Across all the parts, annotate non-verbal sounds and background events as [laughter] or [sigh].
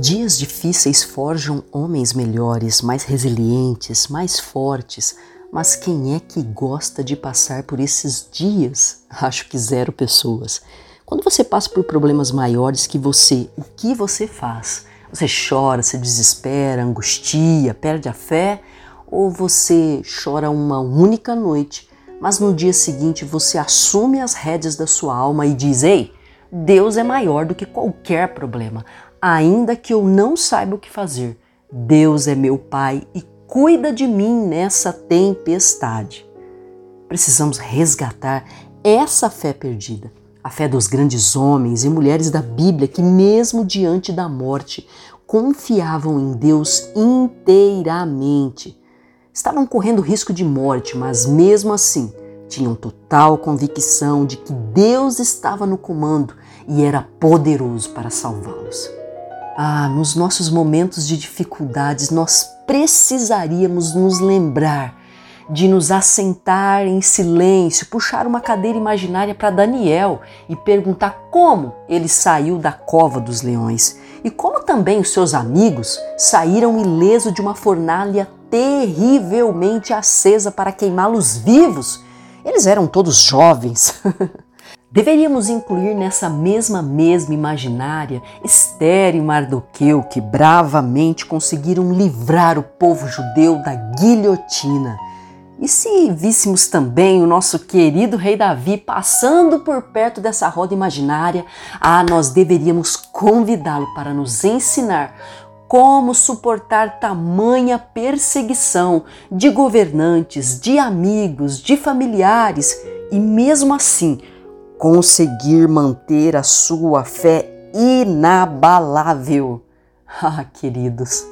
Dias difíceis forjam homens melhores, mais resilientes, mais fortes. Mas quem é que gosta de passar por esses dias? [laughs] Acho que zero pessoas. Quando você passa por problemas maiores que você, o que você faz? Você chora, se desespera, angustia, perde a fé? Ou você chora uma única noite, mas no dia seguinte você assume as rédeas da sua alma e diz: Ei, Deus é maior do que qualquer problema, ainda que eu não saiba o que fazer. Deus é meu Pai e cuida de mim nessa tempestade. Precisamos resgatar essa fé perdida, a fé dos grandes homens e mulheres da Bíblia que, mesmo diante da morte, confiavam em Deus inteiramente. Estavam correndo risco de morte, mas mesmo assim tinham total convicção de que Deus estava no comando e era poderoso para salvá-los. Ah, nos nossos momentos de dificuldades, nós precisaríamos nos lembrar de nos assentar em silêncio, puxar uma cadeira imaginária para Daniel e perguntar como ele saiu da cova dos leões e como também os seus amigos saíram ileso de uma fornalha terrivelmente acesa para queimá-los vivos. Eles eram todos jovens. [laughs] Deveríamos incluir nessa mesma mesma imaginária Esther e Mardoqueu que bravamente conseguiram livrar o povo judeu da guilhotina. E se víssemos também o nosso querido rei Davi passando por perto dessa roda imaginária, ah, nós deveríamos convidá-lo para nos ensinar como suportar tamanha perseguição de governantes, de amigos, de familiares e mesmo assim conseguir manter a sua fé inabalável. [laughs] Ah, queridos,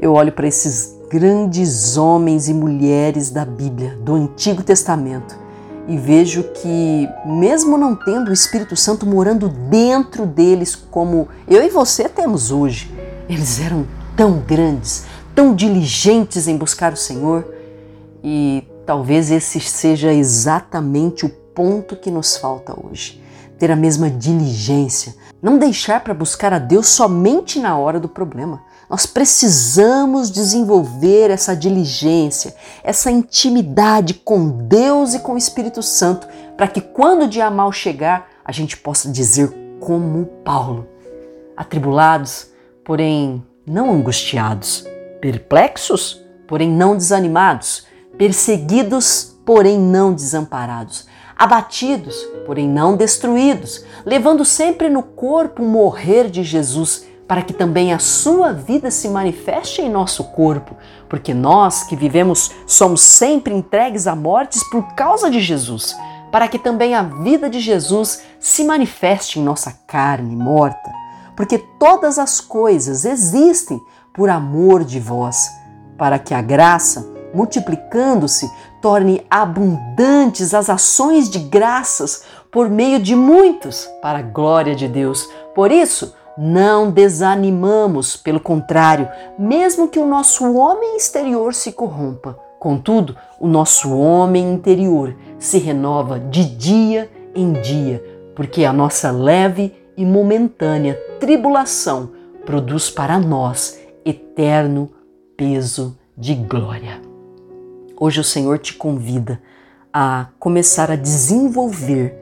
eu olho para esses grandes homens e mulheres da Bíblia, do Antigo Testamento, e vejo que, mesmo não tendo o Espírito Santo morando dentro deles, como eu e você temos hoje, eles eram tão grandes, tão diligentes em buscar o Senhor, e talvez esse seja exatamente o ponto que nos falta hoje. Ter a mesma diligência, não deixar para buscar a Deus somente na hora do problema. Nós precisamos desenvolver essa diligência, essa intimidade com Deus e com o Espírito Santo, para que quando o dia mal chegar, a gente possa dizer como Paulo: atribulados, porém não angustiados, perplexos, porém não desanimados, perseguidos, porém não desamparados, abatidos, porém não destruídos, levando sempre no corpo o morrer de Jesus, para que também a sua vida se manifeste em nosso corpo, porque nós que vivemos somos sempre entregues a mortes por causa de Jesus, para que também a vida de Jesus se manifeste em nossa carne morta, porque todas as coisas existem por amor de vós, para que a graça, multiplicando-se, torne abundantes as ações de graças por meio de muitos, para a glória de Deus. Por isso, não desanimamos, pelo contrário, mesmo que o nosso homem exterior se corrompa. Contudo, o nosso homem interior se renova de dia em dia, porque a nossa leve e momentânea tribulação produz para nós eterno peso de glória. Hoje o Senhor te convida a começar a desenvolver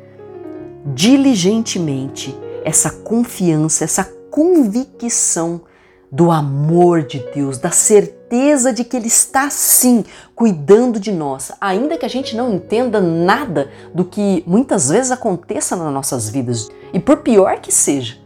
diligentemente essa confiança, essa convicção do amor de Deus, da certeza de que Ele está sim cuidando de nós, ainda que a gente não entenda nada do que muitas vezes aconteça nas nossas vidas. E por pior que seja,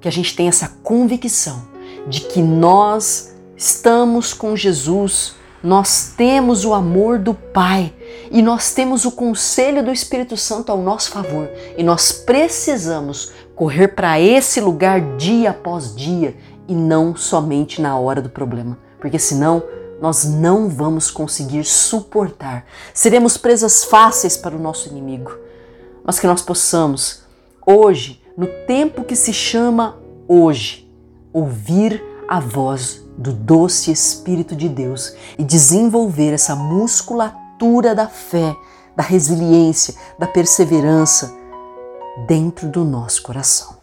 que a gente tenha essa convicção de que nós estamos com Jesus nós temos o amor do Pai e nós temos o conselho do Espírito Santo ao nosso favor e nós precisamos correr para esse lugar dia após dia e não somente na hora do problema, porque senão nós não vamos conseguir suportar. Seremos presas fáceis para o nosso inimigo. Mas que nós possamos, hoje, no tempo que se chama hoje, ouvir a voz do doce Espírito de Deus e desenvolver essa musculatura da fé, da resiliência, da perseverança dentro do nosso coração.